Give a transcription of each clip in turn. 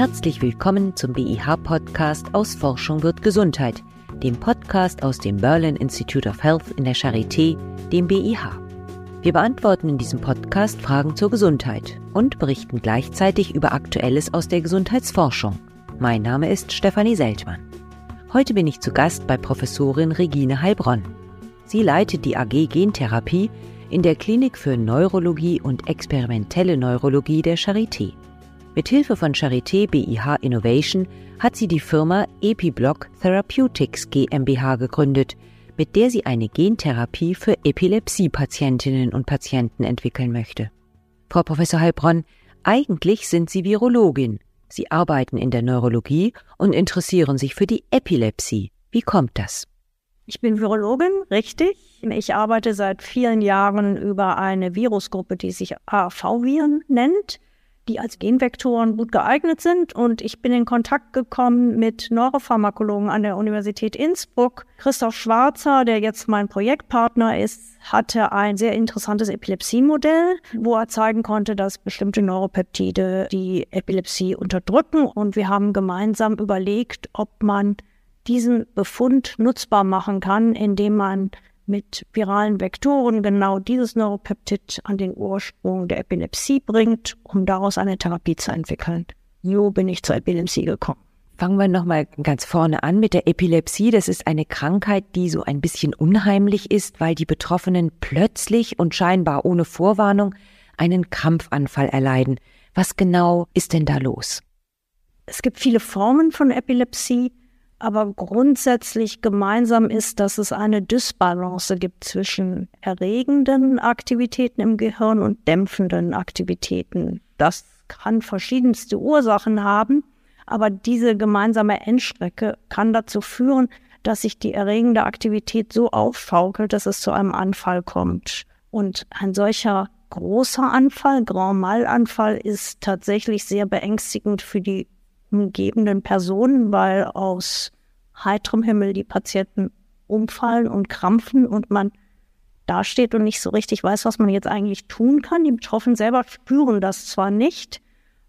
Herzlich willkommen zum BIH-Podcast aus Forschung wird Gesundheit, dem Podcast aus dem Berlin Institute of Health in der Charité, dem BIH. Wir beantworten in diesem Podcast Fragen zur Gesundheit und berichten gleichzeitig über Aktuelles aus der Gesundheitsforschung. Mein Name ist Stefanie Seltmann. Heute bin ich zu Gast bei Professorin Regine Heilbronn. Sie leitet die AG Gentherapie in der Klinik für Neurologie und experimentelle Neurologie der Charité. Mithilfe von Charité BIH Innovation hat sie die Firma Epiblock Therapeutics GmbH gegründet, mit der sie eine Gentherapie für Epilepsie-Patientinnen und Patienten entwickeln möchte. Frau Professor Heilbronn, eigentlich sind Sie Virologin. Sie arbeiten in der Neurologie und interessieren sich für die Epilepsie. Wie kommt das? Ich bin Virologin, richtig. Ich arbeite seit vielen Jahren über eine Virusgruppe, die sich AV-Viren nennt die als Genvektoren gut geeignet sind. Und ich bin in Kontakt gekommen mit Neuropharmakologen an der Universität Innsbruck. Christoph Schwarzer, der jetzt mein Projektpartner ist, hatte ein sehr interessantes Epilepsiemodell, wo er zeigen konnte, dass bestimmte Neuropeptide die Epilepsie unterdrücken. Und wir haben gemeinsam überlegt, ob man diesen Befund nutzbar machen kann, indem man mit viralen Vektoren genau dieses Neuropeptid an den Ursprung der Epilepsie bringt, um daraus eine Therapie zu entwickeln. So bin ich zur Epilepsie gekommen. Fangen wir nochmal ganz vorne an mit der Epilepsie. Das ist eine Krankheit, die so ein bisschen unheimlich ist, weil die Betroffenen plötzlich und scheinbar ohne Vorwarnung einen Krampfanfall erleiden. Was genau ist denn da los? Es gibt viele Formen von Epilepsie. Aber grundsätzlich gemeinsam ist, dass es eine Dysbalance gibt zwischen erregenden Aktivitäten im Gehirn und dämpfenden Aktivitäten. Das kann verschiedenste Ursachen haben, aber diese gemeinsame Endstrecke kann dazu führen, dass sich die erregende Aktivität so aufschaukelt, dass es zu einem Anfall kommt. Und ein solcher großer Anfall, Grand Mal-Anfall, ist tatsächlich sehr beängstigend für die umgebenden Personen, weil aus heiterem Himmel die Patienten umfallen und krampfen und man dasteht und nicht so richtig weiß, was man jetzt eigentlich tun kann. Die Betroffenen selber spüren das zwar nicht,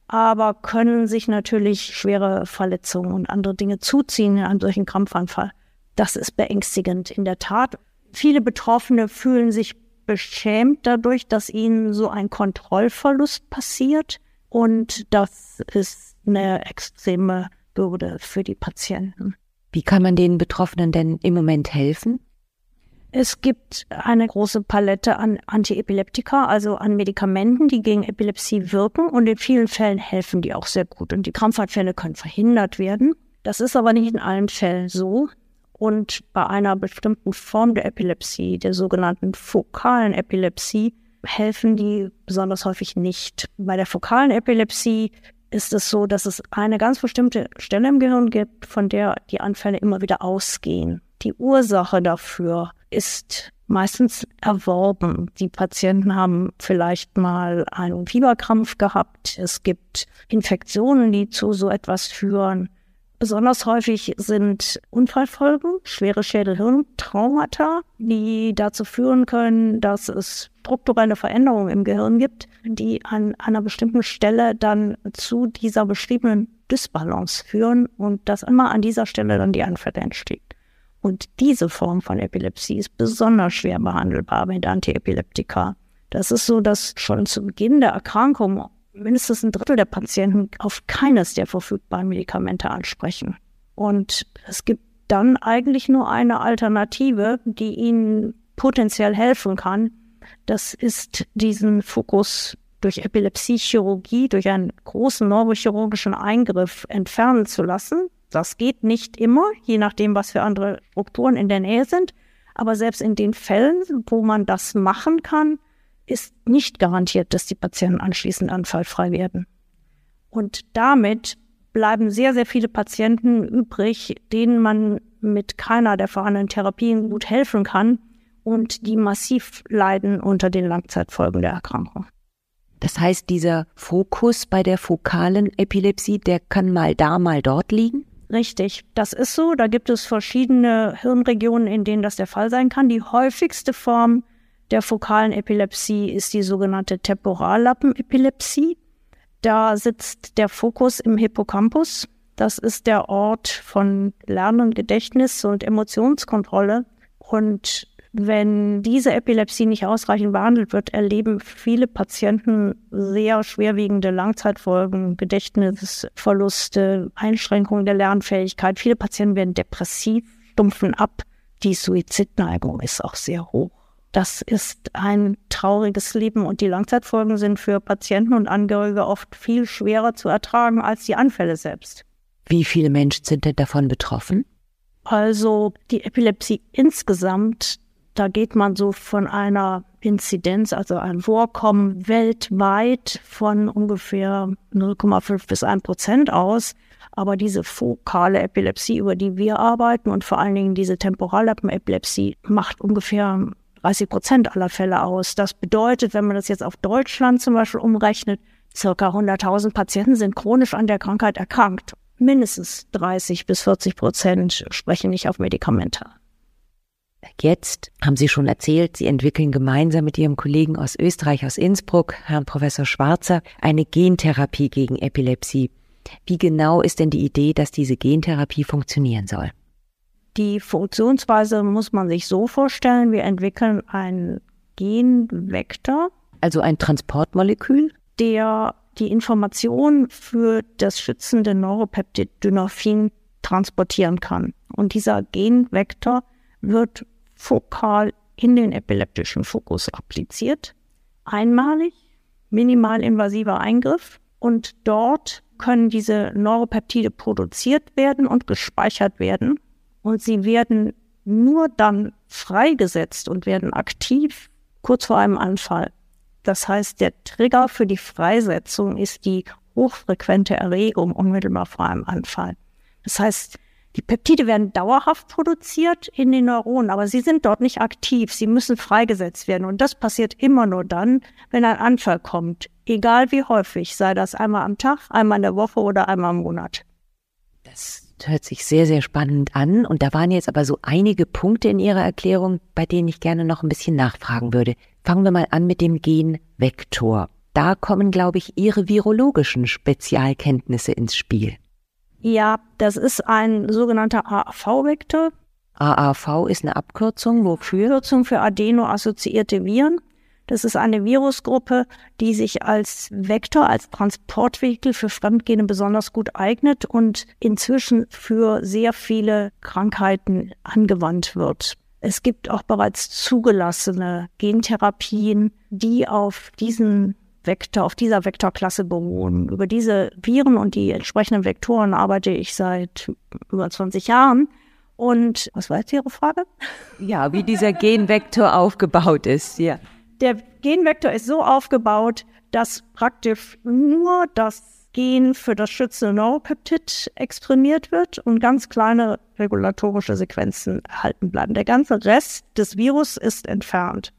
aber können sich natürlich schwere Verletzungen und andere Dinge zuziehen in einem solchen Krampfanfall. Das ist beängstigend in der Tat. Viele Betroffene fühlen sich beschämt dadurch, dass ihnen so ein Kontrollverlust passiert. Und das ist eine extreme Bürde für die Patienten. Wie kann man den Betroffenen denn im Moment helfen? Es gibt eine große Palette an Antiepileptika, also an Medikamenten, die gegen Epilepsie wirken und in vielen Fällen helfen die auch sehr gut und die Krampfanfälle können verhindert werden. Das ist aber nicht in allen Fällen so. Und bei einer bestimmten Form der Epilepsie, der sogenannten fokalen Epilepsie, helfen die besonders häufig nicht. Bei der fokalen Epilepsie ist es so, dass es eine ganz bestimmte Stelle im Gehirn gibt, von der die Anfälle immer wieder ausgehen. Die Ursache dafür ist meistens erworben. Die Patienten haben vielleicht mal einen Fieberkrampf gehabt. Es gibt Infektionen, die zu so etwas führen. Besonders häufig sind Unfallfolgen, schwere Schädelhirntraumata, die dazu führen können, dass es strukturelle Veränderungen im Gehirn gibt, die an einer bestimmten Stelle dann zu dieser beschriebenen Dysbalance führen und dass immer an dieser Stelle dann die Anfälle entsteht. Und diese Form von Epilepsie ist besonders schwer behandelbar mit Antiepileptika. Das ist so, dass schon zu Beginn der Erkrankung mindestens ein Drittel der Patienten auf keines der verfügbaren Medikamente ansprechen. Und es gibt dann eigentlich nur eine Alternative, die ihnen potenziell helfen kann. Das ist diesen Fokus durch Epilepsiechirurgie, durch einen großen neurochirurgischen Eingriff entfernen zu lassen. Das geht nicht immer, je nachdem, was für andere Strukturen in der Nähe sind. Aber selbst in den Fällen, wo man das machen kann, ist nicht garantiert, dass die Patienten anschließend anfallfrei werden. Und damit bleiben sehr, sehr viele Patienten übrig, denen man mit keiner der vorhandenen Therapien gut helfen kann und die massiv leiden unter den Langzeitfolgen der Erkrankung. Das heißt, dieser Fokus bei der fokalen Epilepsie, der kann mal da, mal dort liegen? Richtig, das ist so. Da gibt es verschiedene Hirnregionen, in denen das der Fall sein kann. Die häufigste Form der fokalen Epilepsie ist die sogenannte Temporallappenepilepsie. Da sitzt der Fokus im Hippocampus. Das ist der Ort von Lernen, Gedächtnis und Emotionskontrolle. Und wenn diese Epilepsie nicht ausreichend behandelt wird, erleben viele Patienten sehr schwerwiegende Langzeitfolgen, Gedächtnisverluste, Einschränkungen der Lernfähigkeit. Viele Patienten werden depressiv, stumpfen ab. Die Suizidneigung ist auch sehr hoch. Das ist ein trauriges Leben und die Langzeitfolgen sind für Patienten und Angehörige oft viel schwerer zu ertragen als die Anfälle selbst. Wie viele Menschen sind denn davon betroffen? Also die Epilepsie insgesamt da geht man so von einer Inzidenz, also ein Vorkommen weltweit von ungefähr 0,5 bis 1 Prozent aus. Aber diese fokale Epilepsie, über die wir arbeiten und vor allen Dingen diese Temporallappenepilepsie macht ungefähr 30 Prozent aller Fälle aus. Das bedeutet, wenn man das jetzt auf Deutschland zum Beispiel umrechnet, circa 100.000 Patienten sind chronisch an der Krankheit erkrankt. Mindestens 30 bis 40 Prozent sprechen nicht auf Medikamente. Jetzt haben Sie schon erzählt, Sie entwickeln gemeinsam mit Ihrem Kollegen aus Österreich, aus Innsbruck, Herrn Professor Schwarzer, eine Gentherapie gegen Epilepsie. Wie genau ist denn die Idee, dass diese Gentherapie funktionieren soll? Die Funktionsweise muss man sich so vorstellen, wir entwickeln einen Genvektor. Also ein Transportmolekül? Der die Information für das schützende Neuropeptid Dynorphin transportieren kann. Und dieser Genvektor wird fokal in den epileptischen Fokus appliziert. Einmalig, minimal invasiver Eingriff und dort können diese Neuropeptide produziert werden und gespeichert werden und sie werden nur dann freigesetzt und werden aktiv kurz vor einem Anfall. Das heißt, der Trigger für die Freisetzung ist die hochfrequente Erregung unmittelbar vor einem Anfall. Das heißt, die Peptide werden dauerhaft produziert in den Neuronen, aber sie sind dort nicht aktiv. Sie müssen freigesetzt werden. Und das passiert immer nur dann, wenn ein Anfall kommt. Egal wie häufig, sei das einmal am Tag, einmal in der Woche oder einmal im Monat. Das hört sich sehr, sehr spannend an. Und da waren jetzt aber so einige Punkte in Ihrer Erklärung, bei denen ich gerne noch ein bisschen nachfragen würde. Fangen wir mal an mit dem Genvektor. Da kommen, glaube ich, Ihre virologischen Spezialkenntnisse ins Spiel. Ja, das ist ein sogenannter AAV-Vektor. AAV ist eine Abkürzung, wofür? Abkürzung für Adeno-assoziierte Viren. Das ist eine Virusgruppe, die sich als Vektor, als Transportvehikel für Fremdgene besonders gut eignet und inzwischen für sehr viele Krankheiten angewandt wird. Es gibt auch bereits zugelassene Gentherapien, die auf diesen Vektor, auf dieser Vektorklasse beruhen. Über diese Viren und die entsprechenden Vektoren arbeite ich seit über 20 Jahren. Und was war jetzt Ihre Frage? Ja, wie dieser Genvektor aufgebaut ist, ja. Der Genvektor ist so aufgebaut, dass praktisch nur das Gen für das schützende Neuropeptid exprimiert wird und ganz kleine regulatorische Sequenzen erhalten bleiben. Der ganze Rest des Virus ist entfernt.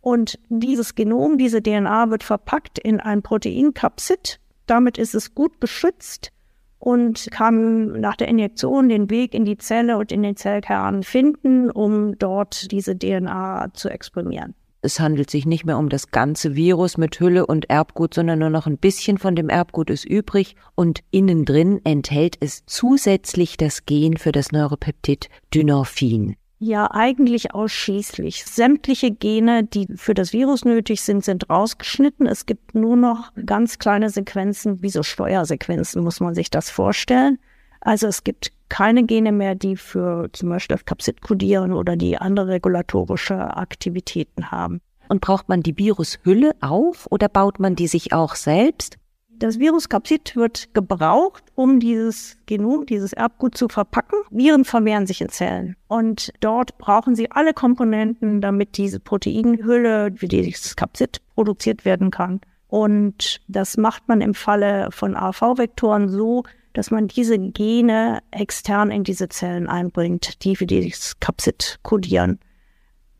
Und dieses Genom, diese DNA wird verpackt in ein Proteinkapsid. Damit ist es gut geschützt und kann nach der Injektion den Weg in die Zelle und in den Zellkern finden, um dort diese DNA zu exprimieren. Es handelt sich nicht mehr um das ganze Virus mit Hülle und Erbgut, sondern nur noch ein bisschen von dem Erbgut ist übrig und innen drin enthält es zusätzlich das Gen für das Neuropeptid Dynorphin. Ja, eigentlich ausschließlich. Sämtliche Gene, die für das Virus nötig sind, sind rausgeschnitten. Es gibt nur noch ganz kleine Sequenzen, wie so Steuersequenzen, muss man sich das vorstellen. Also es gibt keine Gene mehr, die für zum Beispiel das Capsid kodieren oder die andere regulatorische Aktivitäten haben. Und braucht man die Virushülle auf oder baut man die sich auch selbst? Das Viruskapsid wird gebraucht, um dieses Genom, dieses Erbgut zu verpacken. Viren vermehren sich in Zellen. Und dort brauchen sie alle Komponenten, damit diese Proteinhülle, wie dieses Kapsid produziert werden kann. Und das macht man im Falle von AV-Vektoren so, dass man diese Gene extern in diese Zellen einbringt, die für dieses Kapsid kodieren.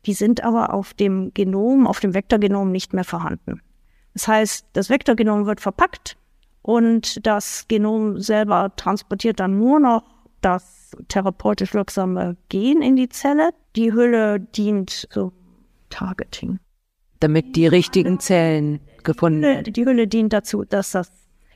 Die sind aber auf dem Genom, auf dem Vektorgenom nicht mehr vorhanden. Das heißt, das Vektorgenom wird verpackt und das Genom selber transportiert dann nur noch das therapeutisch wirksame Gen in die Zelle. Die Hülle dient so Targeting. Damit die richtigen Zellen gefunden werden. Die Hülle dient dazu, dass das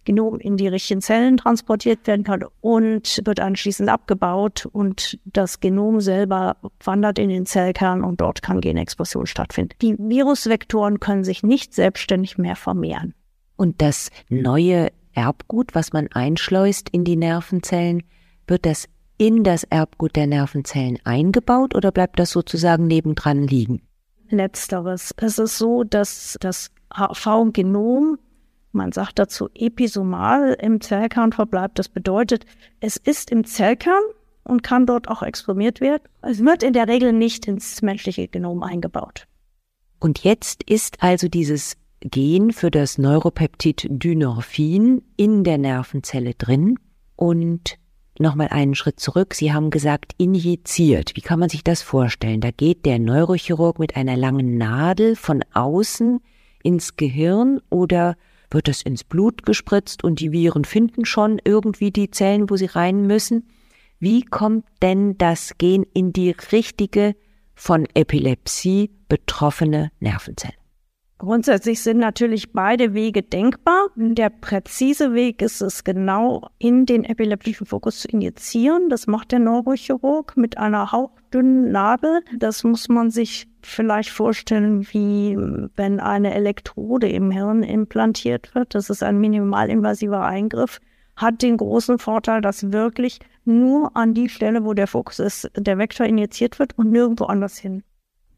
Genom in die richtigen Zellen transportiert werden kann und wird anschließend abgebaut und das Genom selber wandert in den Zellkern und dort kann Genexpression stattfinden. Die Virusvektoren können sich nicht selbstständig mehr vermehren. Und das neue Erbgut, was man einschleust in die Nervenzellen, wird das in das Erbgut der Nervenzellen eingebaut oder bleibt das sozusagen nebendran liegen? Letzteres. Es ist so, dass das HV-Genom, man sagt dazu episomal, im Zellkern verbleibt. Das bedeutet, es ist im Zellkern und kann dort auch exprimiert werden. Es wird in der Regel nicht ins menschliche Genom eingebaut. Und jetzt ist also dieses Gen für das Neuropeptid Dynorphin in der Nervenzelle drin und nochmal einen Schritt zurück. Sie haben gesagt, injiziert. Wie kann man sich das vorstellen? Da geht der Neurochirurg mit einer langen Nadel von außen ins Gehirn oder wird es ins Blut gespritzt und die Viren finden schon irgendwie die Zellen, wo sie rein müssen? Wie kommt denn das Gen in die richtige von Epilepsie betroffene Nervenzelle? Grundsätzlich sind natürlich beide Wege denkbar. Der präzise Weg ist es genau in den epileptischen Fokus zu injizieren. Das macht der Neurochirurg mit einer hauchdünnen Nadel. Das muss man sich vielleicht vorstellen, wie wenn eine Elektrode im Hirn implantiert wird. Das ist ein minimalinvasiver Eingriff. Hat den großen Vorteil, dass wirklich nur an die Stelle, wo der Fokus ist, der Vektor injiziert wird und nirgendwo anders hin.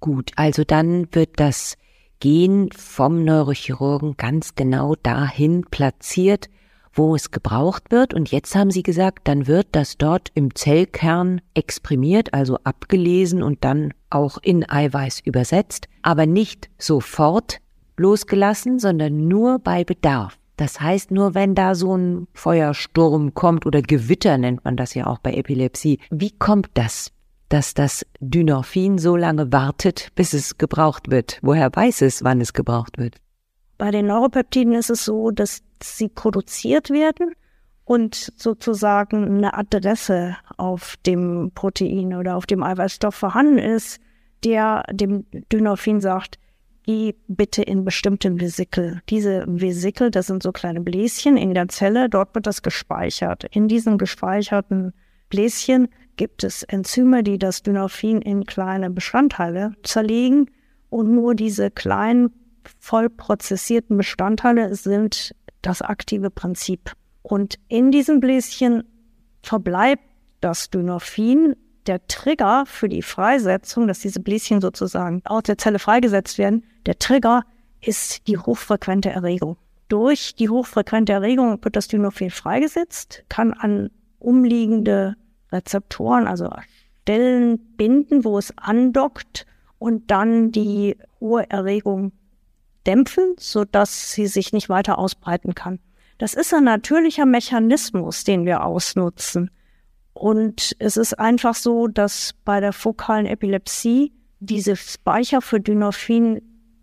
Gut, also dann wird das Gen vom Neurochirurgen ganz genau dahin platziert, wo es gebraucht wird. Und jetzt haben Sie gesagt, dann wird das dort im Zellkern exprimiert, also abgelesen und dann auch in Eiweiß übersetzt, aber nicht sofort losgelassen, sondern nur bei Bedarf. Das heißt, nur wenn da so ein Feuersturm kommt oder Gewitter nennt man das ja auch bei Epilepsie. Wie kommt das? dass das Dynorphin so lange wartet, bis es gebraucht wird. Woher weiß es, wann es gebraucht wird? Bei den Neuropeptiden ist es so, dass sie produziert werden und sozusagen eine Adresse auf dem Protein oder auf dem Eiweißstoff vorhanden ist, der dem Dynorphin sagt, geh bitte in bestimmte Vesikel. Diese Vesikel, das sind so kleine Bläschen in der Zelle, dort wird das gespeichert. In diesen gespeicherten Bläschen gibt es Enzyme, die das Dynorphin in kleine Bestandteile zerlegen und nur diese kleinen vollprozessierten Bestandteile sind das aktive Prinzip. Und in diesem Bläschen verbleibt das Dynorphin der Trigger für die Freisetzung, dass diese Bläschen sozusagen aus der Zelle freigesetzt werden. Der Trigger ist die hochfrequente Erregung. Durch die hochfrequente Erregung wird das Dynorphin freigesetzt, kann an umliegende Rezeptoren, also Stellen binden, wo es andockt und dann die hohe Erregung dämpfen, sodass sie sich nicht weiter ausbreiten kann. Das ist ein natürlicher Mechanismus, den wir ausnutzen. Und es ist einfach so, dass bei der fokalen Epilepsie diese Speicher für Dynorphin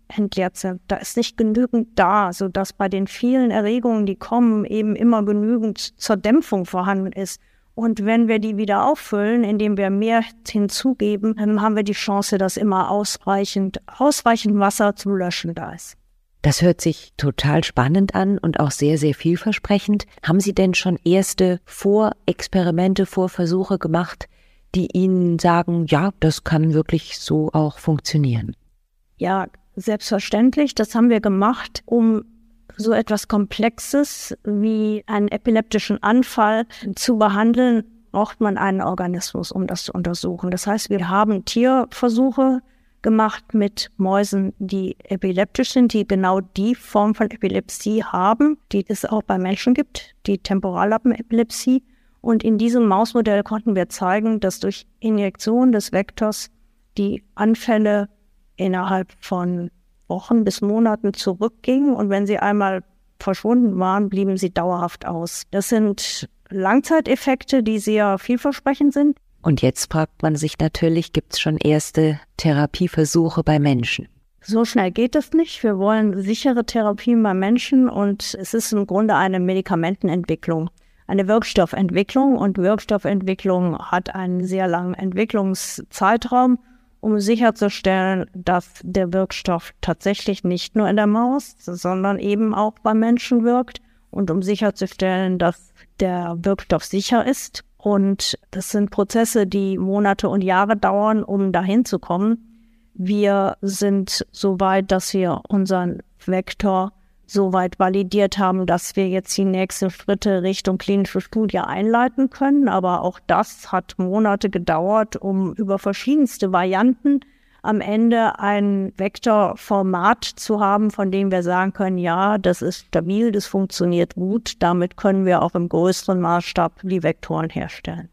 entleert sind. Da ist nicht genügend da, sodass bei den vielen Erregungen, die kommen, eben immer genügend zur Dämpfung vorhanden ist. Und wenn wir die wieder auffüllen, indem wir mehr hinzugeben, haben wir die Chance, dass immer ausreichend, ausreichend Wasser zum Löschen da ist. Das hört sich total spannend an und auch sehr, sehr vielversprechend. Haben Sie denn schon erste Vorexperimente, Vorversuche gemacht, die Ihnen sagen, ja, das kann wirklich so auch funktionieren? Ja, selbstverständlich. Das haben wir gemacht, um so etwas Komplexes wie einen epileptischen Anfall zu behandeln, braucht man einen Organismus, um das zu untersuchen. Das heißt, wir haben Tierversuche gemacht mit Mäusen, die epileptisch sind, die genau die Form von Epilepsie haben, die es auch bei Menschen gibt, die Temporallappenepilepsie. Und in diesem Mausmodell konnten wir zeigen, dass durch Injektion des Vektors die Anfälle innerhalb von Wochen bis Monaten zurückgingen und wenn sie einmal verschwunden waren, blieben sie dauerhaft aus. Das sind Langzeiteffekte, die sehr vielversprechend sind. Und jetzt fragt man sich natürlich, gibt es schon erste Therapieversuche bei Menschen? So schnell geht es nicht. Wir wollen sichere Therapien bei Menschen und es ist im Grunde eine Medikamentenentwicklung, eine Wirkstoffentwicklung und Wirkstoffentwicklung hat einen sehr langen Entwicklungszeitraum um sicherzustellen, dass der Wirkstoff tatsächlich nicht nur in der Maus, sondern eben auch beim Menschen wirkt und um sicherzustellen, dass der Wirkstoff sicher ist. Und das sind Prozesse, die Monate und Jahre dauern, um dahin zu kommen. Wir sind so weit, dass wir unseren Vektor so weit validiert haben, dass wir jetzt die nächsten Schritte Richtung klinische Studie einleiten können. Aber auch das hat Monate gedauert, um über verschiedenste Varianten am Ende ein Vektorformat zu haben, von dem wir sagen können, ja, das ist stabil, das funktioniert gut, damit können wir auch im größeren Maßstab die Vektoren herstellen.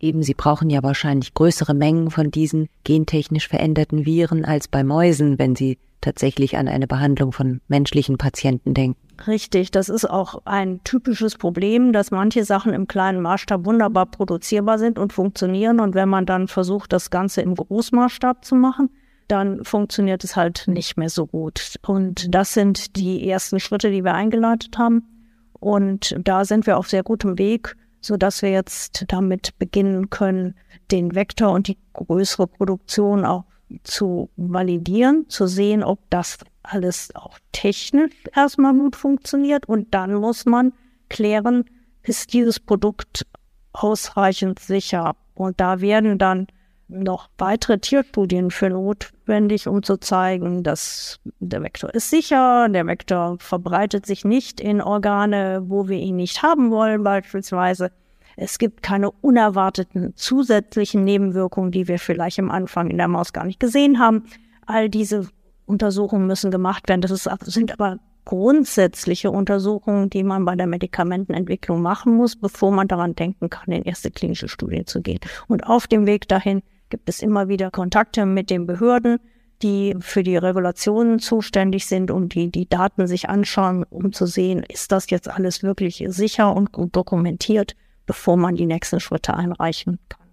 Eben, Sie brauchen ja wahrscheinlich größere Mengen von diesen gentechnisch veränderten Viren als bei Mäusen, wenn Sie tatsächlich an eine Behandlung von menschlichen Patienten denken. Richtig, das ist auch ein typisches Problem, dass manche Sachen im kleinen Maßstab wunderbar produzierbar sind und funktionieren. Und wenn man dann versucht, das Ganze im Großmaßstab zu machen, dann funktioniert es halt nicht mehr so gut. Und das sind die ersten Schritte, die wir eingeleitet haben. Und da sind wir auf sehr gutem Weg, so dass wir jetzt damit beginnen können, den Vektor und die größere Produktion auch zu validieren, zu sehen, ob das alles auch technisch erstmal gut funktioniert. Und dann muss man klären, ist dieses Produkt ausreichend sicher? Und da werden dann noch weitere Tierstudien für notwendig, um zu zeigen, dass der Vektor ist sicher, der Vektor verbreitet sich nicht in Organe, wo wir ihn nicht haben wollen beispielsweise. Es gibt keine unerwarteten zusätzlichen Nebenwirkungen, die wir vielleicht am Anfang in der Maus gar nicht gesehen haben. All diese Untersuchungen müssen gemacht werden. Das ist, sind aber grundsätzliche Untersuchungen, die man bei der Medikamentenentwicklung machen muss, bevor man daran denken kann, in erste klinische Studien zu gehen. Und auf dem Weg dahin gibt es immer wieder Kontakte mit den Behörden, die für die Regulationen zuständig sind und die die Daten sich anschauen, um zu sehen, ist das jetzt alles wirklich sicher und gut dokumentiert bevor man die nächsten Schritte einreichen kann.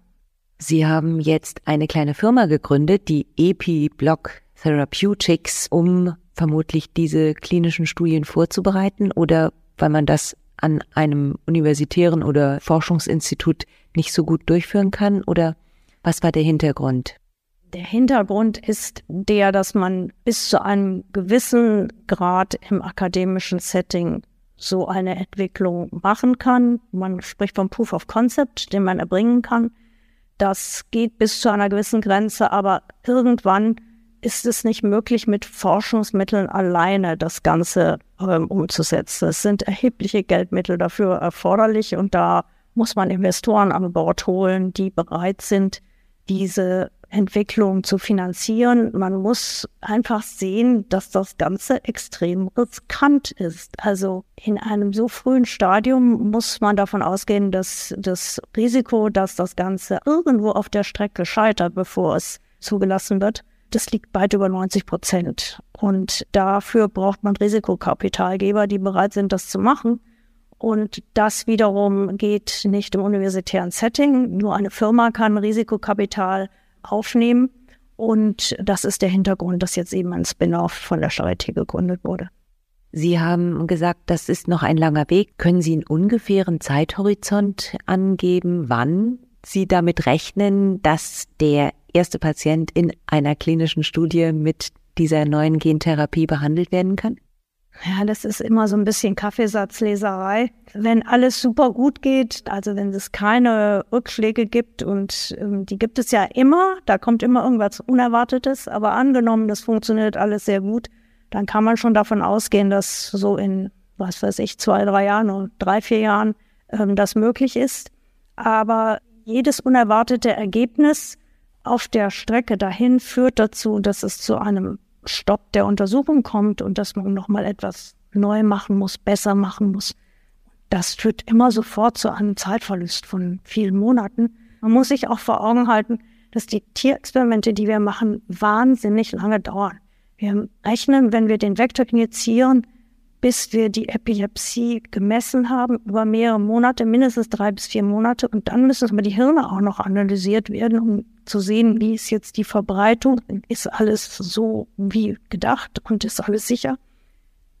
Sie haben jetzt eine kleine Firma gegründet, die EpiBlock Therapeutics, um vermutlich diese klinischen Studien vorzubereiten oder weil man das an einem universitären oder Forschungsinstitut nicht so gut durchführen kann? Oder was war der Hintergrund? Der Hintergrund ist der, dass man bis zu einem gewissen Grad im akademischen Setting so eine Entwicklung machen kann. Man spricht vom Proof of Concept, den man erbringen kann. Das geht bis zu einer gewissen Grenze, aber irgendwann ist es nicht möglich, mit Forschungsmitteln alleine das Ganze ähm, umzusetzen. Es sind erhebliche Geldmittel dafür erforderlich und da muss man Investoren an Bord holen, die bereit sind, diese Entwicklung zu finanzieren. Man muss einfach sehen, dass das Ganze extrem riskant ist. Also in einem so frühen Stadium muss man davon ausgehen, dass das Risiko, dass das Ganze irgendwo auf der Strecke scheitert, bevor es zugelassen wird, das liegt weit über 90 Prozent. Und dafür braucht man Risikokapitalgeber, die bereit sind, das zu machen. Und das wiederum geht nicht im universitären Setting. Nur eine Firma kann Risikokapital aufnehmen. Und das ist der Hintergrund, dass jetzt eben ein Spin-off von der Charité gegründet wurde. Sie haben gesagt, das ist noch ein langer Weg. Können Sie einen ungefähren Zeithorizont angeben, wann Sie damit rechnen, dass der erste Patient in einer klinischen Studie mit dieser neuen Gentherapie behandelt werden kann? Ja, das ist immer so ein bisschen Kaffeesatzleserei. Wenn alles super gut geht, also wenn es keine Rückschläge gibt und ähm, die gibt es ja immer, da kommt immer irgendwas Unerwartetes, aber angenommen, das funktioniert alles sehr gut, dann kann man schon davon ausgehen, dass so in, was weiß ich, zwei, drei Jahren oder drei, vier Jahren ähm, das möglich ist. Aber jedes unerwartete Ergebnis auf der Strecke dahin führt dazu, dass es zu einem Stopp der Untersuchung kommt und dass man nochmal etwas neu machen muss, besser machen muss. Das führt immer sofort zu einem Zeitverlust von vielen Monaten. Man muss sich auch vor Augen halten, dass die Tierexperimente, die wir machen, wahnsinnig lange dauern. Wir rechnen, wenn wir den Vektor injizieren, bis wir die Epilepsie gemessen haben, über mehrere Monate, mindestens drei bis vier Monate. Und dann müssen aber die Hirne auch noch analysiert werden, um zu sehen, wie ist jetzt die Verbreitung, ist alles so wie gedacht und ist alles sicher.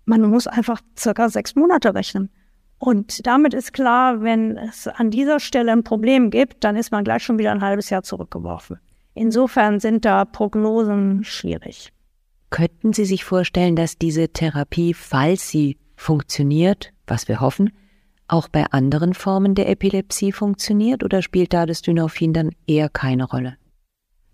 Man muss einfach circa sechs Monate rechnen. Und damit ist klar, wenn es an dieser Stelle ein Problem gibt, dann ist man gleich schon wieder ein halbes Jahr zurückgeworfen. Insofern sind da Prognosen schwierig. Könnten Sie sich vorstellen, dass diese Therapie, falls sie funktioniert, was wir hoffen, auch bei anderen Formen der Epilepsie funktioniert oder spielt da das Dynorphin dann eher keine Rolle?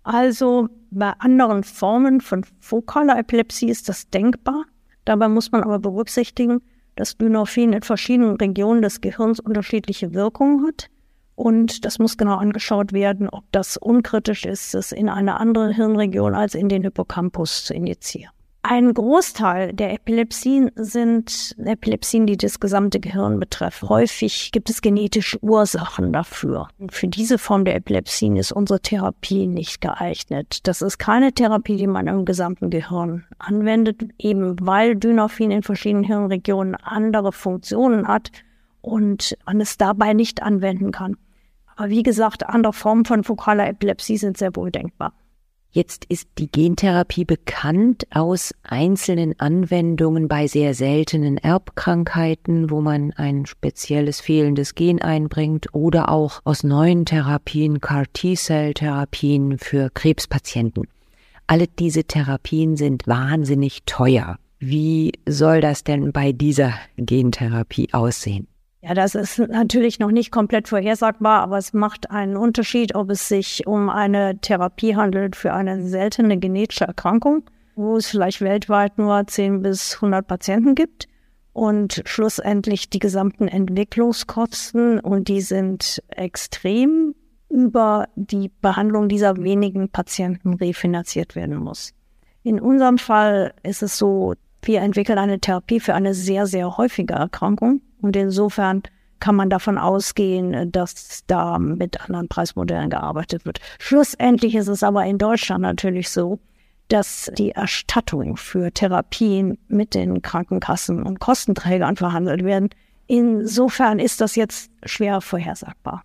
Also bei anderen Formen von fokaler Epilepsie ist das denkbar. Dabei muss man aber berücksichtigen, dass Dynorphin in verschiedenen Regionen des Gehirns unterschiedliche Wirkungen hat. Und das muss genau angeschaut werden, ob das unkritisch ist, es in eine andere Hirnregion als in den Hippocampus zu injizieren. Ein Großteil der Epilepsien sind Epilepsien, die das gesamte Gehirn betreffen. Häufig gibt es genetische Ursachen dafür. Für diese Form der Epilepsien ist unsere Therapie nicht geeignet. Das ist keine Therapie, die man im gesamten Gehirn anwendet, eben weil Dynorphin in verschiedenen Hirnregionen andere Funktionen hat und man es dabei nicht anwenden kann. Aber wie gesagt, andere Formen von fokaler Epilepsie sind sehr wohl denkbar. Jetzt ist die Gentherapie bekannt aus einzelnen Anwendungen bei sehr seltenen Erbkrankheiten, wo man ein spezielles fehlendes Gen einbringt oder auch aus neuen Therapien, CAR-T-Cell-Therapien für Krebspatienten. Alle diese Therapien sind wahnsinnig teuer. Wie soll das denn bei dieser Gentherapie aussehen? Ja, das ist natürlich noch nicht komplett vorhersagbar, aber es macht einen Unterschied, ob es sich um eine Therapie handelt für eine seltene genetische Erkrankung, wo es vielleicht weltweit nur 10 bis 100 Patienten gibt und schlussendlich die gesamten Entwicklungskosten und die sind extrem über die Behandlung dieser wenigen Patienten refinanziert werden muss. In unserem Fall ist es so, wir entwickeln eine Therapie für eine sehr, sehr häufige Erkrankung. Und insofern kann man davon ausgehen, dass da mit anderen Preismodellen gearbeitet wird. Schlussendlich ist es aber in Deutschland natürlich so, dass die Erstattung für Therapien mit den Krankenkassen und Kostenträgern verhandelt werden. Insofern ist das jetzt schwer vorhersagbar.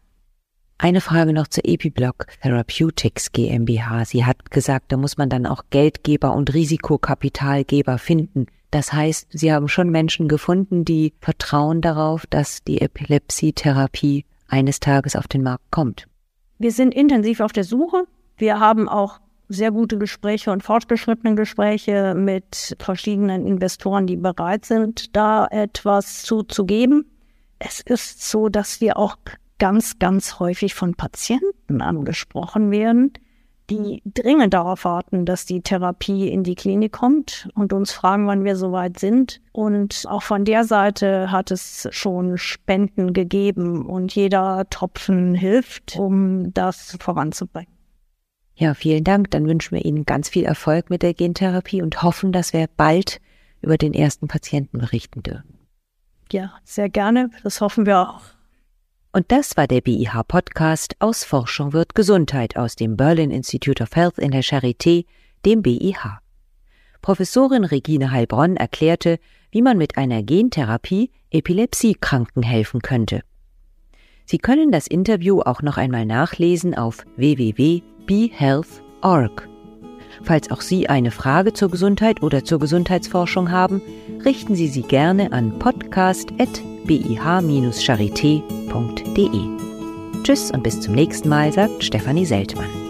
Eine Frage noch zur Epiblock Therapeutics GmbH. Sie hat gesagt, da muss man dann auch Geldgeber und Risikokapitalgeber finden. Das heißt, Sie haben schon Menschen gefunden, die vertrauen darauf, dass die Epilepsietherapie eines Tages auf den Markt kommt. Wir sind intensiv auf der Suche. Wir haben auch sehr gute Gespräche und fortgeschrittene Gespräche mit verschiedenen Investoren, die bereit sind, da etwas zuzugeben. Es ist so, dass wir auch ganz, ganz häufig von Patienten angesprochen werden, die dringend darauf warten, dass die Therapie in die Klinik kommt und uns fragen, wann wir soweit sind. Und auch von der Seite hat es schon Spenden gegeben und jeder Tropfen hilft, um das voranzubringen. Ja, vielen Dank. Dann wünschen wir Ihnen ganz viel Erfolg mit der Gentherapie und hoffen, dass wir bald über den ersten Patienten berichten dürfen. Ja, sehr gerne. Das hoffen wir auch. Und das war der BIH Podcast aus Forschung wird Gesundheit aus dem Berlin Institute of Health in der Charité, dem BIH. Professorin Regine Heilbronn erklärte, wie man mit einer Gentherapie Epilepsiekranken helfen könnte. Sie können das Interview auch noch einmal nachlesen auf www.behealth.org. Falls auch Sie eine Frage zur Gesundheit oder zur Gesundheitsforschung haben, richten Sie sie gerne an podcast.bih-charité.de. Tschüss und bis zum nächsten Mal, sagt Stefanie Seltmann.